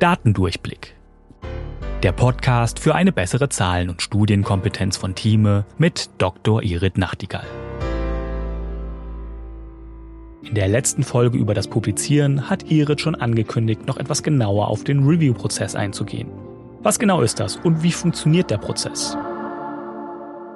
Datendurchblick. Der Podcast für eine bessere Zahlen- und Studienkompetenz von Thieme mit Dr. Irit Nachtigall. In der letzten Folge über das Publizieren hat Irit schon angekündigt, noch etwas genauer auf den Review-Prozess einzugehen. Was genau ist das und wie funktioniert der Prozess?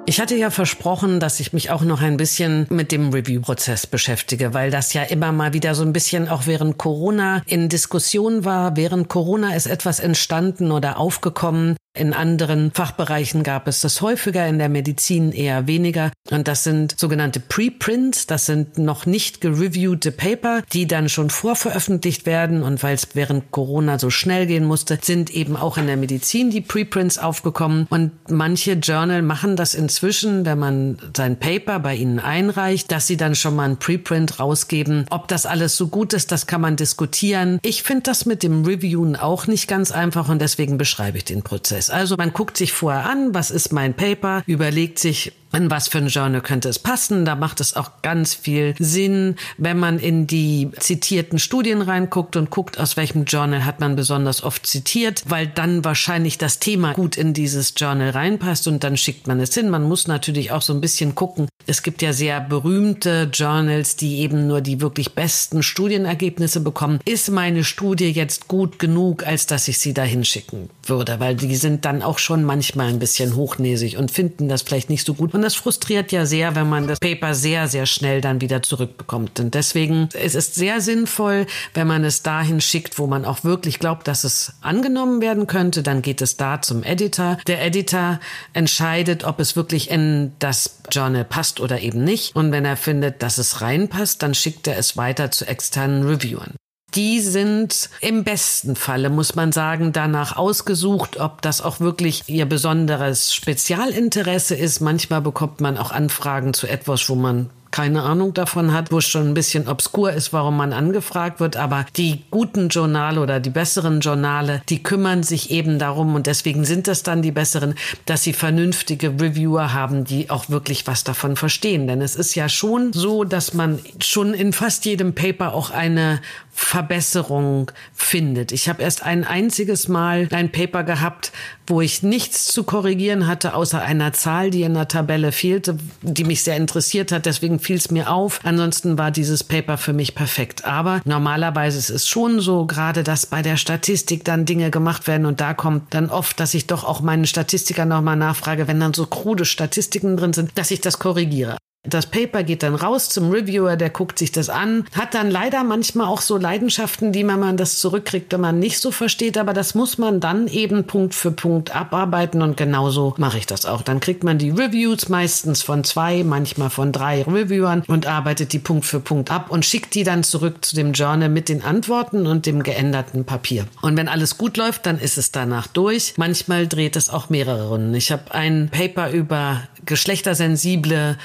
Ich hatte ja versprochen, dass ich mich auch noch ein bisschen mit dem Review-Prozess beschäftige, weil das ja immer mal wieder so ein bisschen auch während Corona in Diskussion war. Während Corona ist etwas entstanden oder aufgekommen, in anderen Fachbereichen gab es das häufiger, in der Medizin eher weniger. Und das sind sogenannte Preprints. Das sind noch nicht gereviewte Paper, die dann schon vorveröffentlicht werden. Und weil es während Corona so schnell gehen musste, sind eben auch in der Medizin die Preprints aufgekommen. Und manche Journal machen das inzwischen, wenn man sein Paper bei ihnen einreicht, dass sie dann schon mal ein Preprint rausgeben. Ob das alles so gut ist, das kann man diskutieren. Ich finde das mit dem Reviewen auch nicht ganz einfach und deswegen beschreibe ich den Prozess. Also man guckt sich vorher an, was ist mein Paper, überlegt sich, in was für ein Journal könnte es passen. Da macht es auch ganz viel Sinn, wenn man in die zitierten Studien reinguckt und guckt, aus welchem Journal hat man besonders oft zitiert, weil dann wahrscheinlich das Thema gut in dieses Journal reinpasst und dann schickt man es hin. Man muss natürlich auch so ein bisschen gucken. Es gibt ja sehr berühmte Journals, die eben nur die wirklich besten Studienergebnisse bekommen. Ist meine Studie jetzt gut genug, als dass ich sie dahin schicken würde? Weil die sind dann auch schon manchmal ein bisschen hochnäsig und finden das vielleicht nicht so gut. Und das frustriert ja sehr, wenn man das Paper sehr, sehr schnell dann wieder zurückbekommt. Und deswegen es ist sehr sinnvoll, wenn man es dahin schickt, wo man auch wirklich glaubt, dass es angenommen werden könnte. Dann geht es da zum Editor. Der Editor entscheidet, ob es wirklich in das Journal passt oder eben nicht. Und wenn er findet, dass es reinpasst, dann schickt er es weiter zu externen Reviewern die sind im besten Falle, muss man sagen, danach ausgesucht, ob das auch wirklich ihr besonderes Spezialinteresse ist. Manchmal bekommt man auch Anfragen zu etwas, wo man keine Ahnung davon hat, wo es schon ein bisschen obskur ist, warum man angefragt wird. Aber die guten Journale oder die besseren Journale, die kümmern sich eben darum und deswegen sind es dann die besseren, dass sie vernünftige Reviewer haben, die auch wirklich was davon verstehen. Denn es ist ja schon so, dass man schon in fast jedem Paper auch eine Verbesserung findet. Ich habe erst ein einziges Mal ein Paper gehabt, wo ich nichts zu korrigieren hatte, außer einer Zahl, die in der Tabelle fehlte, die mich sehr interessiert hat. Deswegen fiel es mir auf. Ansonsten war dieses Paper für mich perfekt. Aber normalerweise ist es schon so, gerade dass bei der Statistik dann Dinge gemacht werden und da kommt dann oft, dass ich doch auch meinen Statistiker nochmal nachfrage, wenn dann so krude Statistiken drin sind, dass ich das korrigiere. Das Paper geht dann raus zum Reviewer, der guckt sich das an, hat dann leider manchmal auch so Leidenschaften, die man, man das zurückkriegt, wenn man nicht so versteht, aber das muss man dann eben Punkt für Punkt abarbeiten und genauso mache ich das auch. Dann kriegt man die Reviews meistens von zwei, manchmal von drei Reviewern und arbeitet die Punkt für Punkt ab und schickt die dann zurück zu dem Journal mit den Antworten und dem geänderten Papier. Und wenn alles gut läuft, dann ist es danach durch. Manchmal dreht es auch mehrere Runden. Ich habe ein Paper über geschlechtersensible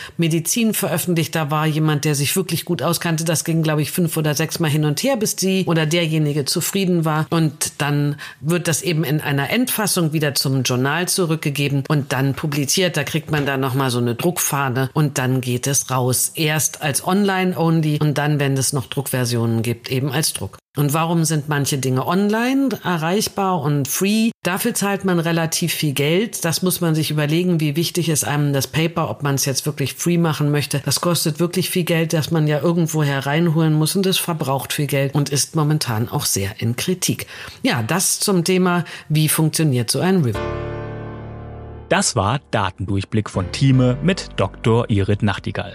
Medizin veröffentlicht. Da war jemand, der sich wirklich gut auskannte. Das ging, glaube ich, fünf oder sechs Mal hin und her, bis die oder derjenige zufrieden war. Und dann wird das eben in einer Endfassung wieder zum Journal zurückgegeben und dann publiziert. Da kriegt man dann nochmal so eine Druckfahne und dann geht es raus. Erst als Online-Only und dann, wenn es noch Druckversionen gibt, eben als Druck. Und warum sind manche Dinge online erreichbar und free? Dafür zahlt man relativ viel Geld. Das muss man sich überlegen, wie wichtig ist einem das Paper, ob man es jetzt wirklich free machen möchte. Das kostet wirklich viel Geld, das man ja irgendwo hereinholen muss und es verbraucht viel Geld und ist momentan auch sehr in Kritik. Ja, das zum Thema, wie funktioniert so ein Review. Das war Datendurchblick von Thieme mit Dr. Irit Nachtigall.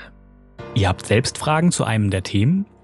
Ihr habt selbst Fragen zu einem der Themen